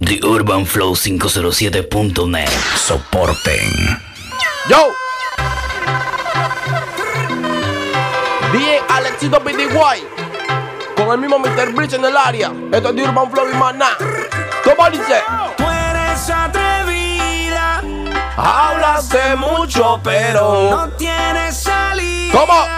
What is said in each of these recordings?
The Urban Flow 507.net. Soporten. Yo. DJ Alexito PDY. Con el mismo Mr. Bridge en el área. Esto es de Urban Flow y Maná. ¿Cómo dice? Tú eres atrevida. Hablas de mucho, pero. No tienes salida. ¿Cómo?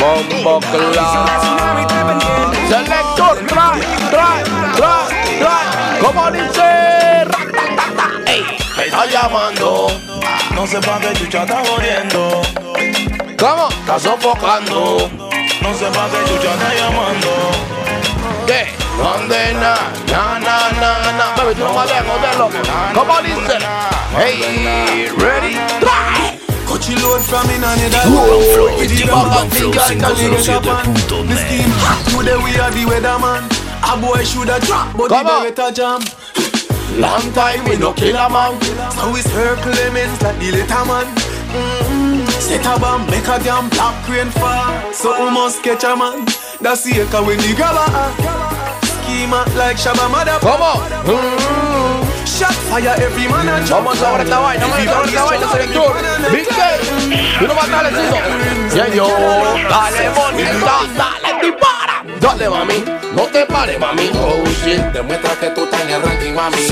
Bombo Selector, trae, trae, trae, trae. ¿Cómo dice? Ey, me está llamando. No sé pa' qué chucha está jodiendo. ¿Cómo? Está sofocando. No sé pa' qué chucha está llamando. ¿Qué? No ande na, na, na, na, na. Baby, tú no me dejes de loco. ¿Cómo dice? Hey, ready? Coachy load from in Flow, the Urban Flow 507.net. Today we are the weatherman. A boy shoulda drop, but Come on. better jam. Long time we no kill a man. So we circle lemons like the little man. Mm-hmm. Set a bomb, make a damn black rain fall. So we must catch a man. That's the echo when the gala Schema like Shabba Mother. ¿Cómo? Mm. Shot Vamos a ver esta vaina, vamos a ver esta vaina, selector. Big K, tú no vas a darle, Ciso. Ya yo, dale, bonita, dale, dispara. Dale, mami, no te pares, mami. Oh, shit. Demuestra que tú estás en el ranking, mami.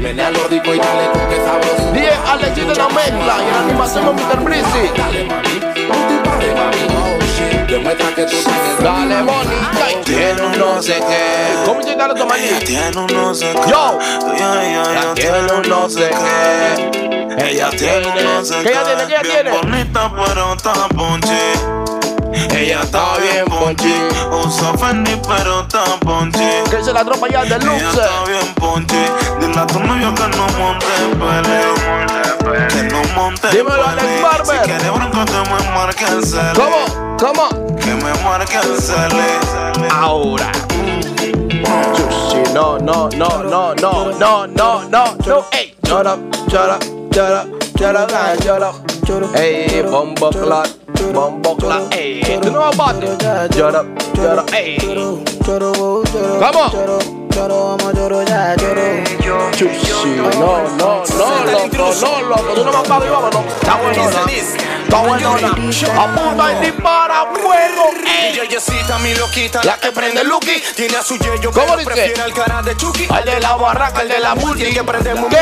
Menea los ricos y dale con que sabroso. 10 Alexis de la mezcla y en animación con Mr. Breezy. Dale, mami. Demuestra que tú ranking. Dale, bonita, y tiene un no sé qué. ¿Cómo se llama tu maní? Tiene un no sé qué. Yo. Ella tiene un no sé qué. Ella tiene. ¿Qué ella tiene? ¿Qué ella tiene? bonita, pero está ponche. Ella está bien ponchi. Usa Fendi, pero está ponche. Que se la tropa ya de Ella luxe. está bien ponche. Dile a tu novio que no monte pele. Que no monte Dímelo, Alex. Barber. Si quiere bronco, te me marque el cele. ¿Cómo? ¿Cómo? Que me marque el cele. Ahora. No, no, no, no, no, no, no, no, no. Ey, shut up, shut up, shut up, shut up, shut up. Ey, bombo Bum buckler, hey. You know about it. Jada, jada, hey. Come on. Choro, amo, choro, ya, choro. Chuchi, no, no, no, loco, no, loco. Tú no me has pagado y vámonos. Está bueno, ¿no? Está bueno, ¿no? Apunta y dispara fuego, ey. Yeyecita, mi loquita, La que prende el Lucky. Tiene a su yeyo, ¿Cómo pero prefiere al cara de Chucky. Al de la barraca, el de la multi. que ¿Qué? multi.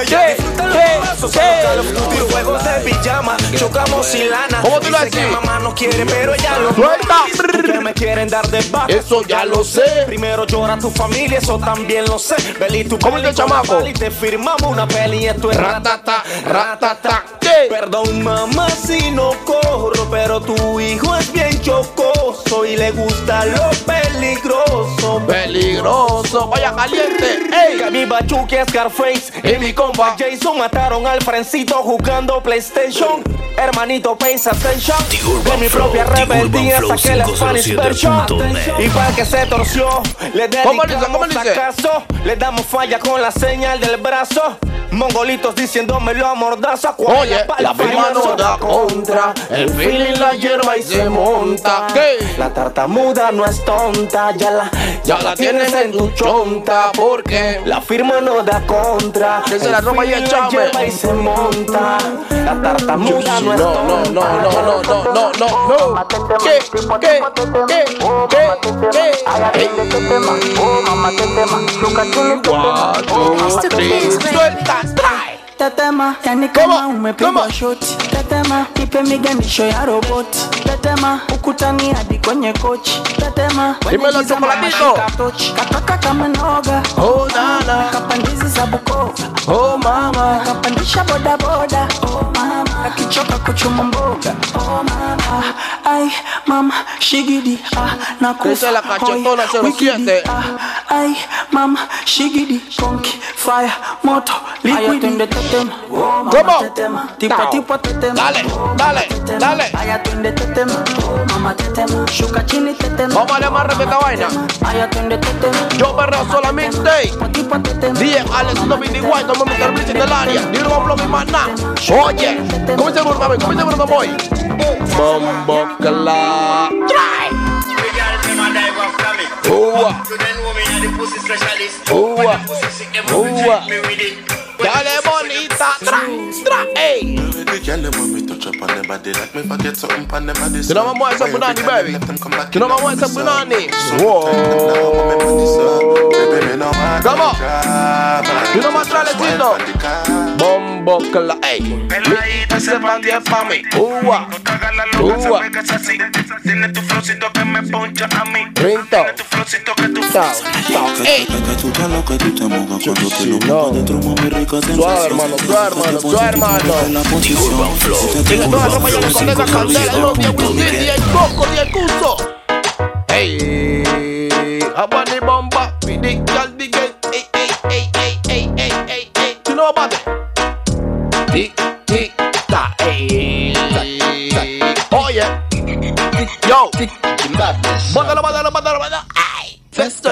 Ella disfruta los pasos. Call of Duty, juegos de pijama, chocamos sin lana. ¿Cómo tú lo haces? mamá no quiere, pero ella lo Suelta. Me quieren dar de baja. Eso ya lo sé. Primero llora tu familia, eso también lo sé. Beli, tu ¿Cómo la chamaco? pali, te firmamos una peli y esto es Ratata, ratata. ¿Qué? Perdón mamá si no corro, pero tu hijo es bien chocoso y le gusta lo peligroso. Peligroso, vaya caliente. Que Ey, mi Bachuque Scarface y mi compa. Jason mataron al frencito jugando PlayStation. Hermanito, pay attention. De mi propia rebeldía saqué la Spanish version. 507.net. Y para que se torció, le ¿Cómo dice? ¿Cómo dedicamos dice? acaso. Le damos falla con la señal del brazo. Mongolitos diciéndomelo a mordaza. Oye, la prima no da contra. El feeling la hierba y se monta. ¿Qué? La tartamuda no es tonta, ya la, Ya la tienes en tu chonta. ¿Por qué? La firma no da contra. Que se la roba y el feeling chame. lleva y se monta. La tartamuda no es No, no, no, no, no, no, no, no. ¿Qué? ¿Qué? ¿Qué? ¿Qué? ¿Qué? Suelta. Tetema, yani Come kama on, umepigwa come on. shoti. Tetema, ipe miganisho ya roboti. Tetema, ukutani hadi kwenye kochi. Tetema. Katoka kama noga, Oh, nana. kapandizi za Bukova. Oh, mama. Kapandisha bodaboda boda, oh mama. akichoka kuchuma mboga. Oh mama. Ay mama shigidi. Ah nakufa hoy wikidi. Ah ay mama shigidi. Konki fire moto liquidi. ayatende tetema. Oh mama tetema. Tipa tipa tetema. Dale oh, dale dale. Ayatende tetema. Oh mama tetema. Shuka chini tetema. Mama le marre beka vaina. Ayatende tetema. Yo barra solamente patete. DJ Alex, no me igual, como me termine en el área. Ni lo hablo mi maná. Oye, ¿cómo se burma, ¿Cómo se burma, boy? Mambo Cala. Try. Ooh-ah. You don't know me, I'm the pussy specialist. Ooh-ah. Ooh-ah. Dale, boy. You know my boy's up and the baby. You know my boy's up and Whoa. Come on. You know my tragedy now Bombo cla, hey. Peladita se pandea pa' mí Uwa Uwa Tiene tu flowcito que me poncha a mí Tiene tu flowcito que tu Ey. Suave, hermano, suave, hermano, suave, hermano. Flow, Ey, bomba.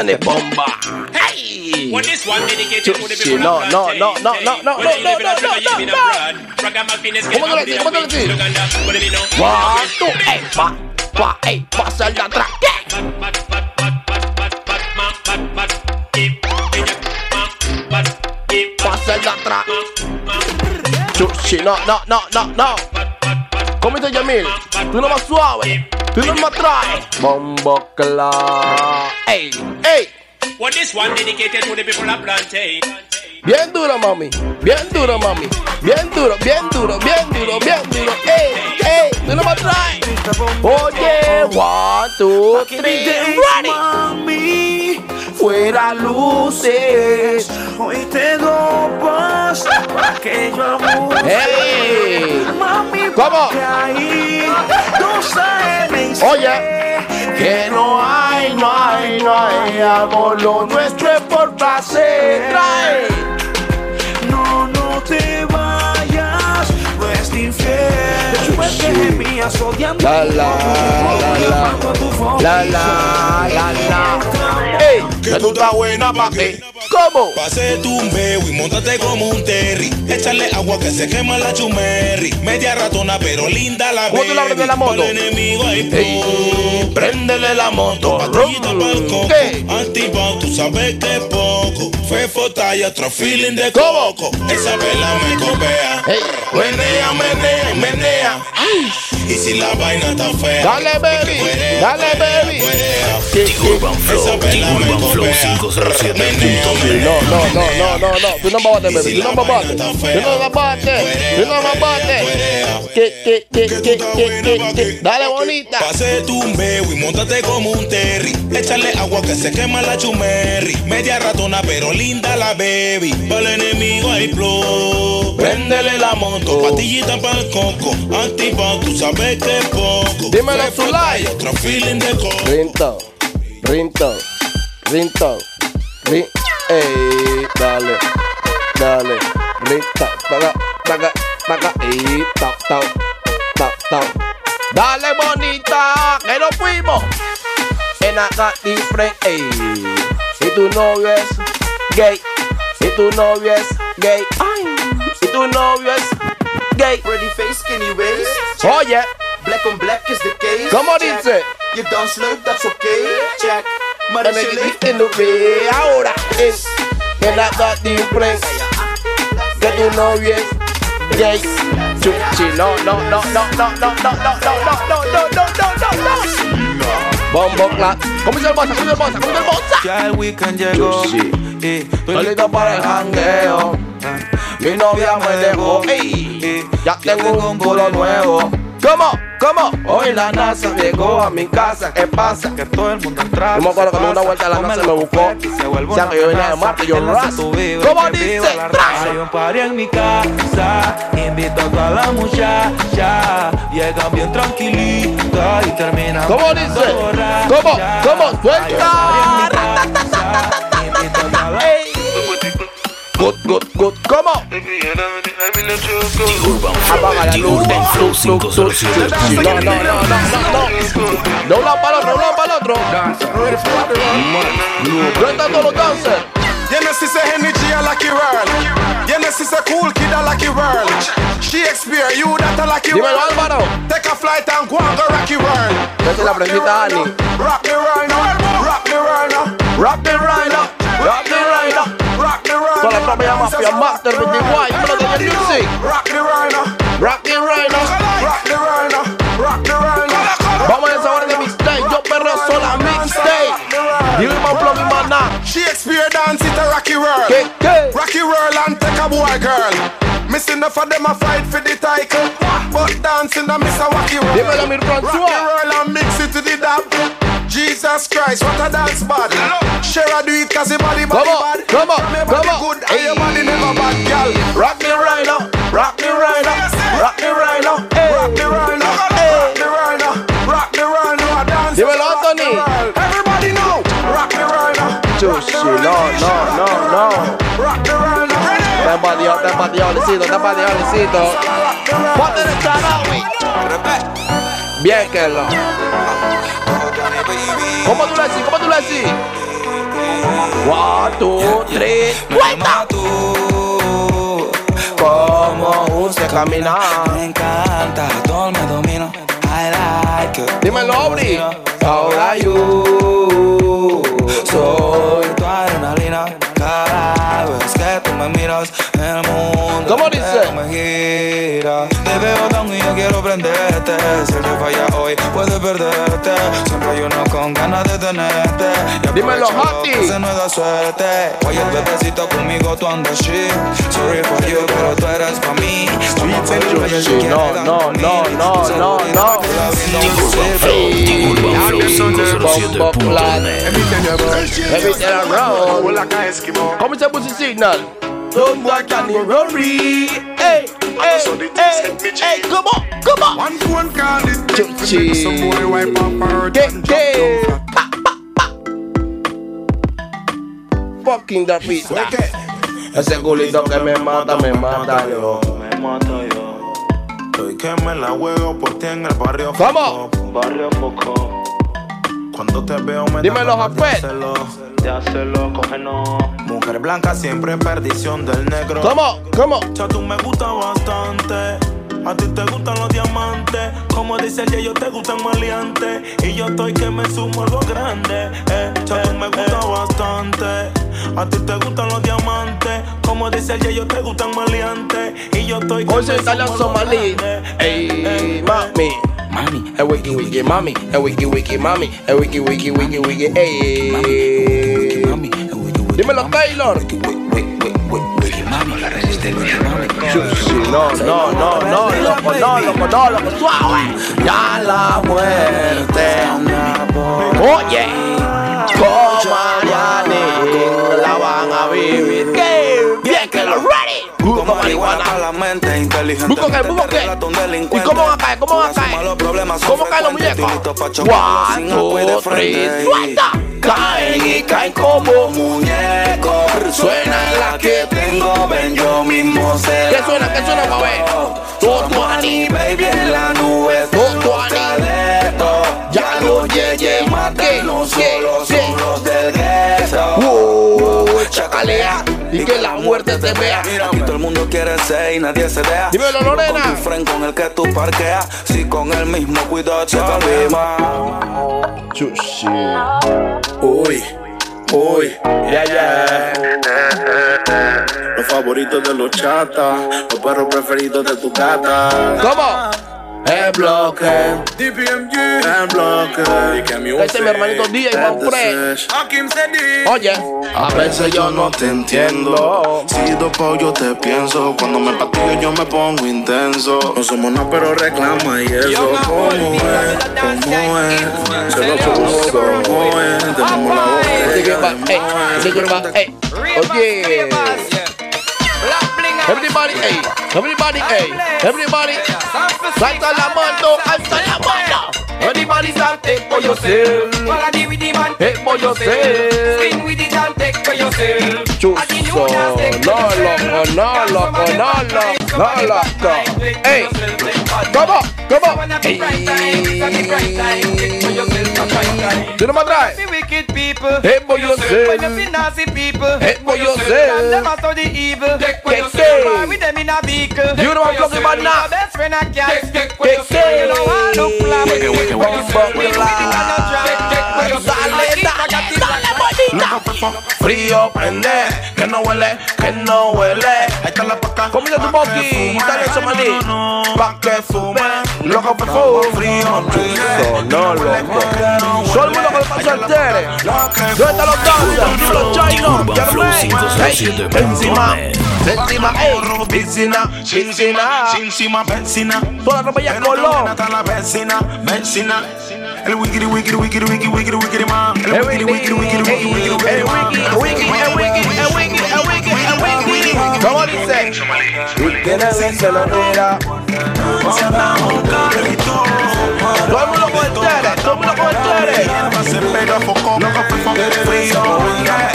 Esto es bomba. Hey. When this one dedicated to the people No, of no, plantain. no, no, no, no, When the no, no, individuals no, are no, giving no. a broad. Ragamuffin is ¿Cómo getting te lo up decís? with ¿Cómo te lo a decís? Uganda. What do you know? One, two, ey, pa, pa, ey, pasa el de atrás. ¿Qué? Bat, bat, bat, bat, bat, bat, ma, bat, bat, keep, ella, ma, bat, keep, Pasa el de atrás. ma, ma, Chuchi, no, no, no, no, no. ¿Cómo dice Yamil? Tú no más suave. Bombo. Ey, ey. What this one dedicated to the people of plantain. Bien duro, mami. Bien duro, mami. Bien duro, bien duro, bien duro, bien duro. Ey, ey. Tú no más traes. Oye, one, two, three, ready. Mami, Fuera luces. hoy te doy para que yo. Ey. Mami, ¿Cómo? ahí no Oye, que no hay, no hay, no hay amor, lo nuestro es por placer. Trae. La la la la la la la la. Ey, que tú estás buena pa' qué. ¿Cómo? Pase tu un beo y montate como un terry. Échale agua que se quema la chumerri. Media ratona, pero linda la ¿Cómo tú le hablas de la moto? Pa'l enemigo hay Ey, pro. préndele la moto. Patillita pa'l coco. ¿Qué? Tú sabes que es poco. Fue fota y otro feeling de ¿Cómo? coco. Esa vela me copea. Ey. Menea, menea, menea. Y si la vaina está fea. Dale, baby. Dale, baby. No, no, no, no, no, no. Tú no me bates, baby. Tú no me bates. Tú no me bates. Tú no me bates. ¿Qué, qué, qué, qué, qué, qué, qué? Dale, bonita. Pase tu y montate como un terry. Échale agua que se quema la chumerri. Media ratona, pero linda la baby. Para el enemigo hay flow. Préndele la moto, patillita para el coco. Activado, tú sabes que es poco. Dímelo, Zulay. Otro feeling de coco. Rinto, rinto, rinto, rin, ey, dale, dale, rinto, paga, paga, paga, ey, tau, tau, tau, tau. Dale bonita, que nos fuimos. En acá different, ey. Y tu novio es gay, y tu novio es gay, ay, y tu novio es gay. Pretty face, skinny waist. Oye, Black on black is the case. ¿cómo dice? You don't slurp, that's okay. Check. Mother que en ve ahora es en la edad difference que tu novio es gay. Chuchi, no, no, no, no, no, no, no, no, no, no, no, no, no, no, no, no. Bombo clap. ¿Cómo dice el bossa? ¿Cómo dice el bossa? ¿Cómo dice el bossa? Ya el weekend llegó. Chuchi. Y Estoy listo para el jangueo. Mi novia me dejó. Ey, ya tengo un culo nuevo. ¿Cómo? ¿Cómo? Hoy la NASA llegó a mi casa. ¿Qué pasa? que todo el mundo entra. Yo me acuerdo cuando una vuelta la NASA me buscó. O sea, que yo venía de Marte, yo ras. ¿Cómo dice? Hay un party en mi casa, invito a toda la muchacha, llegan bien tranquilita y terminan ¿Cómo dice? ¿Cómo? ¿Cómo? Suelta. invito a toda la-. Good, good, good. Come on. The Urban Flow 507. No, no, no, no, no, no. De un lado para el otro, de un lado para el otro. ¿Dónde están todos los dancers? You know, she say energy a lucky world. You know, cool kid a lucky world. She experience you that a lucky Dímelo, world. Álvaro. Take a flight and go and go rocky world. Esa es la prendita Ani. Rock the world now. Rock the world now. Rock the rider, world Toda la now. tropa llama Mafia Master, White, brother de music. Rock the rhino. Rock the rhino. Rock the rhino. Rock the rhino. Vamos a esa hora de mixtape. Yo perreo sola mixtape. Dime más flow, mi maná. She experience dance it a rocky world. ¿Qué, qué? Rocky world and take a boy girl. Missing enough of them a fight for the title. But dancing a miss a wacky world. Dímelo, mi Rocky world and mix it to the dab. Jesus Christ, what a dance body. Share do it cause the body body Come on, bad. come on, come on. Chuchi, no, no, no, no. World now. Está empateado, está empateado, Licito, está empateado, Licito. Ponte el charawi. Bien, Kerlo. ¿Cómo tú le decís? ¿Cómo tú le decís? One, two, three, cuenta. Como usted camina. Me encanta, todo me domina. Dímelo, Aubrey. Ahora you. Soy tu adrenalina. Cada vez me miras, el mundo ¿Cómo dice? me gira. Te veo tan y yo quiero prenderte. Si el que falla hoy, puedes perderte. Siempre hay uno con ganas de tenerte. Dímelo, Hati. Se nos da suerte. Oye, bebecito, conmigo tú andas shit. Sorry for you, pero tú eres pa' mí. No, no, no, no, no, no. Everything around. Come signal. Worry. Hey, hey, hey, hey, come on, come on. One phone call is Chuchi. Some boy wipe up her pa. Fucking the pista. Ese culito que me mata, me mata yo. Estoy que me la juego por ti en el barrio. Foco. Barrio Foco, Cuando te veo me Dímelo, Jafet. De hacerlo. Mujer blanca siempre perdición del negro. ¿Cómo? ¿Cómo? Ya tú me gusta bastante. A ti te gustan los diamantes. Como dice el yo te gustan maleantes. Y yo estoy que me sumo algo grande. Eh, ya tú me gusta bastante. A ti te gustan los diamantes. Como dice el yo te gustan maleantes. Y yo estoy que Hoy me sumo algo somalí. grande. Ey, mami. Mami, El wiki wiki mami. El wiki wiki mami. El wiki wiki wiki wiki. Ey. Dímelo. Taylor. Wiki, wiki, wiki, wiki, wiki, mami, la resistencia, mami. Chuchi, no, no, no, no, loco, no, loco, no, loco, suave. Ya la muerte. Oye, Marihuana. la mente inteligente. ¿Busco qué? ¿Busco qué? ¿Y cómo van a caer? ¿Cómo van a caer? ¿Cómo caen los muñecos? Two, three, suelta. Caen y caen como muñecos. Suena la que tengo, ven yo mismo. ¿Qué suena? ¿Qué suena, Guabé? Totuani, baby en la nube. Totuani. Ya los yeye matan, no solo son los del gueto. Chacalea y que la muerte te vea. Mira, aquí todo el mundo quiere ser y nadie se deja. Dímelo, Lorena. Con tu friend con el que tú parqueas. Si con el mismo cuidado se avima. Chuchi. Uy, uy, yeah, yeah. Los favoritos de los chatas, los perros preferidos de tu gata. ¿Cómo? El bloque. DPMG, el bloque. Este es mi hermanito DJ Manfred. Oye, a veces yo no te entiendo. Si dopo yo te pienso, cuando me patillo yo me pongo intenso. No somos nada, pero reclama y eso. ¿Cómo es? ¿Cómo es? Se lo puso, ¿cómo es? Tenemos la back, hey. Oye. Everybody, hey, everybody, hey, everybody. Salta la mano, alza la mano. Anybody start take for yourself. Quality with the man. Take for yourself. Skin with it and take for yourself. Chuso, no loco, no loco, no loco, no loco. Ey, come on, come on. Ey, tú no me traes. Wicked people. Take for yourself. When you see nasty people. Take for And yourself. them are so the evil. Take for Ride yourself. with them in a vehicle. You know what I'm talking about now. Your best friend a cat. Take You know I look flat. Wiki, wiki. Frío, prende, que no huele, que no huele. Ahí está la paca. Comienza tu boqui, dale eso maní. Pa' que fume, loco por fuego. Frío, chuzo, no loco. Todo el mundo con el paso al tere. ¿Dónde están los danzas? Los chinos, Urban ya Flow ves. 507.net. Ey, encima, encima, ey, piscina, piscina. Encima, vecina. Toda la ropa ya color. Hasta la vecina, vecina. El wikiri, wikiri, wikiri, wikiri, wikiri, wikiri, man. El wikiri, wikiri, wikiri, wikiri, wikiri, wikiri, man. El wiki, el ¿Cómo dice? Y tiene que lo mira. Todo el mundo con el tere, todo el mundo con el tere.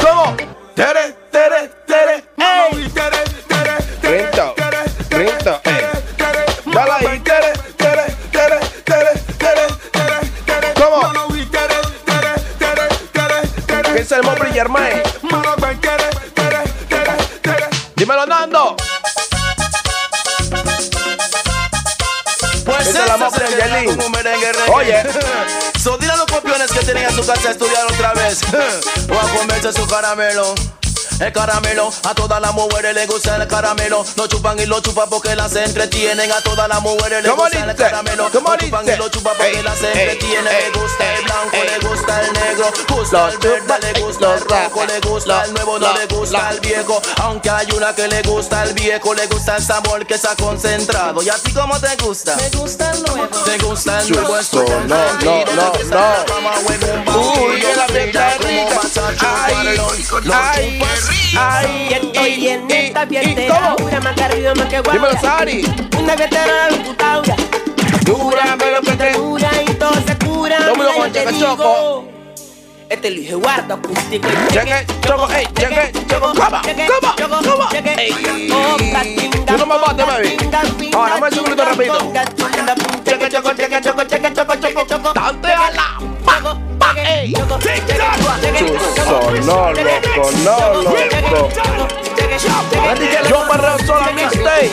¿Cómo? Tere, tere, tere, ey. Grinto, grinto, ey. Dale ahí, tere, tere, tere, tere, tere. ¿Cómo? ¿Qué es el Mopri Germain? Dímelo, Nando. Pues Esa es la reggae. Oye. So dile a los copiones que tienen en su casa a estudiar otra vez. O a comerse su caramelo. El caramelo, a todas las mujeres les gusta el caramelo. Lo chupan y lo chupan porque las entretienen. A todas las mujeres les ¿Cómo gusta el caramelo. ¿Cómo Lo chupan y lo chupan porque las entretienen. Le gusta el blanco, le gusta el negro. Gusta el verde, le gusta el rojo, le gusta el nuevo, no le gusta el viejo. Aunque hay una que le gusta el viejo, le gusta el sabor que está concentrado. ¿Y a ti cómo te gusta? Me gusta el nuevo. Te gusta el nuevo. Chuzo, no, no, no, no. Uy, que la fiesta es rica. Ay, ay, ay, Estoy en esta fiesta dura, más que arriba, más que guarda. Dímelo, Sari. Una fiesta computadora. Dura, pero que te dura y todo se cura. Mundo con choco. Este lo dije guarda acústico. Cheque, choco, ey, cheque, choco, cama, cama, cama. Ey. Tú no me mates, baby. Ahora, dame un segundito rapidito. Cheque, choco, cheque, choco, cheque, choco, choco. Dante a la no, loco, no, loco. Yo perreo sola mixtape.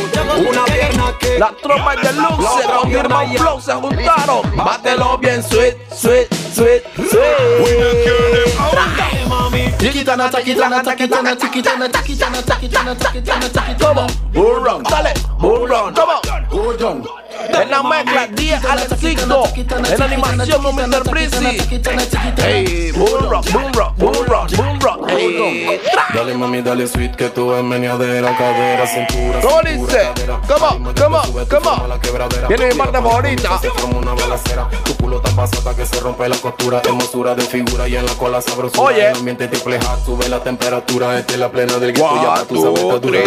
Una pierna que la tropa de luxe con mi hermano Flow se juntaron. Bátelo bien, sweet, sweet, sweet, sweet. Chiquitana, taquitana, taquitana, chiquitana, taquitana, taquitana, taquitana, taquitana. On, burrón, dale, burrón, on. En la mezcla, 10 Alexico. En la animación, no Mr. Breezy. Hey, burro, burro, burro, burro. Hey, tra. Dale mami, dale sweet que tú es meneadera, cadera, cintura. ¿Cómo dice? ¿Cómo? Que ¿Cómo? ¿Cómo? la. Viene mi parte pa' favorita. que una balacera. Tu culo tan pasada que se rompe la costura. Hermosura de figura y en la cola sabrosura. Oye. El ambiente triple hat, sube la temperatura. Esta es la plena del gueto. Ya tú sabes esta dura.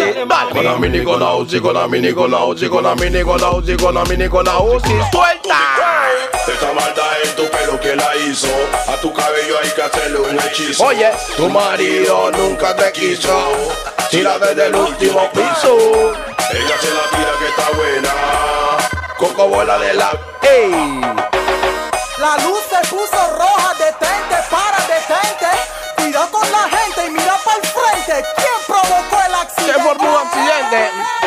Con la mini Nicolausi, con la mini Nicolausi, con la mini con la mini Nicolausi. ¡Suelta! Esta maldad en tu pelo que la hizo. A tu cabello hay que hacerle un hechizo. Oye, tu marido nunca te quiso. Tira desde el último piso. Ella se la tira que está buena. Coco bola de la. ¡Ey! La luz se puso roja, detente, para, detente. Cuidado con la gente y mira para el frente. ¿Quién provocó el accidente? Se formó un accidente.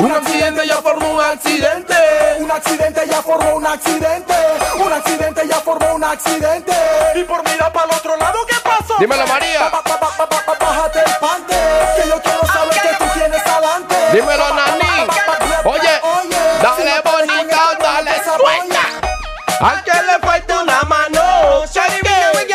Un accidente ya formó un accidente. Un accidente ya formó un accidente. Un accidente ya formó un accidente. Y por mirar para el otro lado, ¿qué pasó? Dímelo, María. Ba- ba- Bájate el pante. Que yo quiero saber que tú tienes adelante. Dímelo, Nani. Oye, dale bonita, dale suelta. Al que le falta una mano. Shawty, we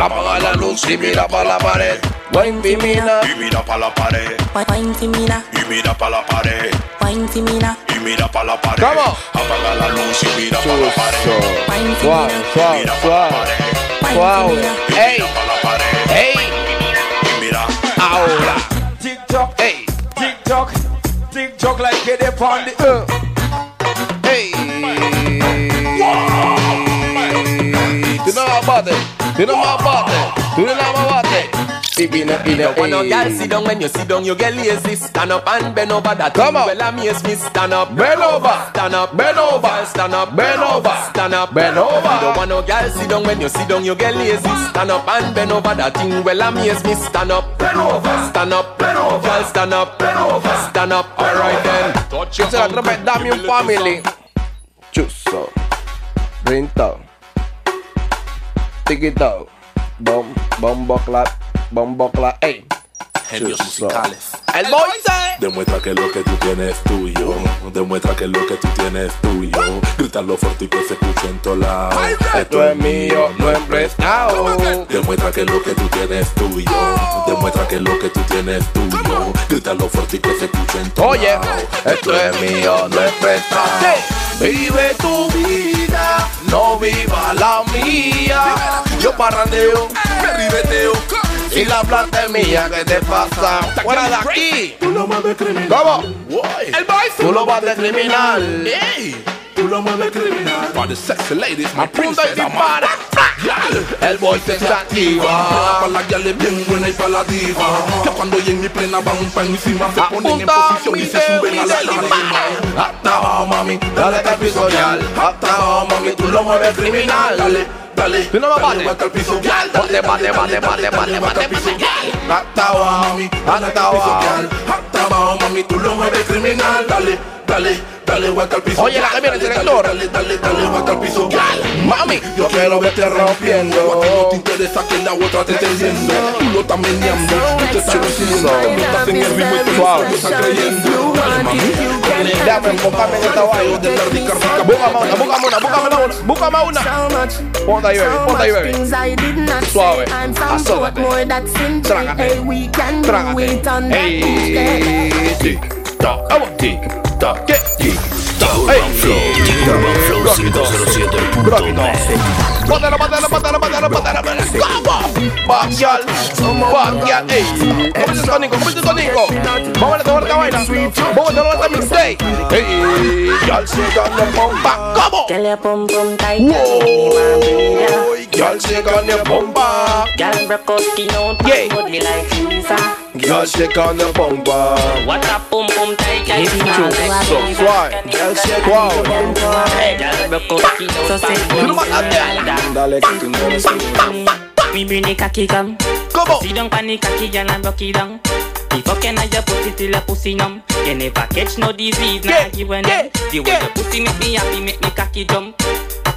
Apaga la luz y mira para la pared. Wine femina. Y mira pa' la pared. Wine me now, Y mira pa' la pared. wine me now, Y y mira pa' la pared. ¿Cómo? Apaga la luz y mira pa' la pared. Suave, suave, suave. Suave. Ey, ey. Mira. Ahora. TikTok, Ey. TikTok, TikTok like get up on the. Hey. Tú no más bate. Tú no más bate. Tú no más bate. Y vine, vine, You wanna ey. girl sit down when you sit down, you get lazy. Stand up and bend over that. Come on. Well, amaze me. Stand up, Bend over. stand up, Bend over. Stand up, Bend over. stand up, Bend over. You don't want no girl sit down when you sit down, you get lazy. Stand up and bend over that thing. Well, amaze me. Stand up, bend over, stand up, bend over, girl, stand up, bend over, stand up. Alright then. Touch your es la tropa de Damian Family. Chuso. Rinto. Tiquito. Bom, bombo clap. Bombo clap. Ey. Genios musicales. El say. Demuestra que lo que tú tienes es tuyo. Demuestra que lo que tú tienes es tuyo. Grítalo fuerte y que se escuche en todos lados. Esto es mío, no es prestado. Demuestra que lo que tú tienes es tuyo. Demuestra que lo que tú tienes es tuyo. Grítalo fuerte y que se escuche en todos Oye, lados. esto es mío, no es prestado. Vive tu vida, no viva la mía. Yo parrandeo, me ribeteo. Y la plata es mía, ¿qué te pasa? Fuera de aquí. Tú lo mueves criminal. ¿Cómo? El boy. Tú lo vas de criminal. Ey. Tú lo mueves criminal. For the sexy ladies, my y princess, I'm dispara. El boy se Para activa. la guial es bien buena y para la diva Que cuando en mi plena van pa' encima Se ponen en posición y se suben a la tarima Hasta abajo, mami, dale que piso. Hasta abajo, mami, tú lo mueves criminal. Dale, dale, Tú no me dale, bates. vuelta al piso. Bate, bate, bate, bate, bate, bate, bate. Hasta abajo, mami, hasta abajo. Hasta abajo, mami, tú lo mueves criminal. Dale, dale, dale, vuelta al piso. Oye, la que viene el Dale, director. Dale, dale, dale, vuelta al piso. Mami, yo quiero verte rompiendo. No te interesa que la otra te esté viendo. Tú lo estás meneando, tú te estás luciendo. Tú estás en el ritmo y tú lo estás creyendo. Dale, mami, dale Déjame enfocarme en esta vaina. Búscame una, búscame una, búscame una, búscame una. Ponte ahí, baby, ponte ahí, baby. Suave, asómate. Trágate, trágate. Ey, tic, toc, vamos, ¿Cómo? Backyard, backyard, ey. Cómete tónico, cómete tónico. Vamos a ver esta vaina. Vamos a ver esta mixtape. Ey, y'all se gana bomba. ¿Cómo? Girl, your pum pum tight Whoa, y'all shake on your bomba. Girl, broke out skin out Yeah. body like Lisa. Y'all shake on your bomba. What a pum pum tight, girl, It's skin true. out like So Lisa. suave. Girl, shake wow. Girl, broke out skin out Tú no body mataste. like Dale, que tú no eres Me bring the cocky come. ¿Cómo? Sit down pan the cocky, girl, and broke it down. Me fucking at your pussy till your pussy numb. You never catch no disease, nah Yeah, give a yeah, none. The way yeah. your pussy make me happy, make me cocky jump.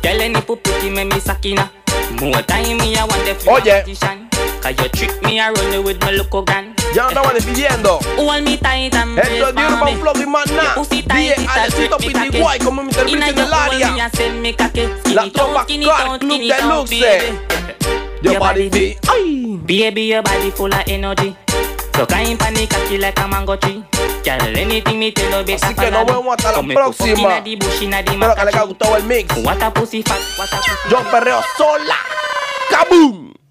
Girl, any pussy make me sakina. More time me I want the feel Oye. magician. Cause you trick me, I run you with my loco gun. Ya no estaban despidiendo. Hold me tight and Esto brace es de for Urban me. Flow y más nada. Pussy DJ tight, it a Alecito trick me cocky. Pitiguay como mi servicio Inna en your el hole, área. me a send me cocky. Skin La it tropa out, skin it Clark out, Club skin it out, Deluxe. baby. Your body fit. Baby, your body full of energy. So kind panic cocky like a mango tree. Girl, anything me tell you better Así que nos vemos hasta la próxima. Espero que les haya gustado el mix. What a pussy fat, what a pussy Yo perreo sola. ¡Kaboom!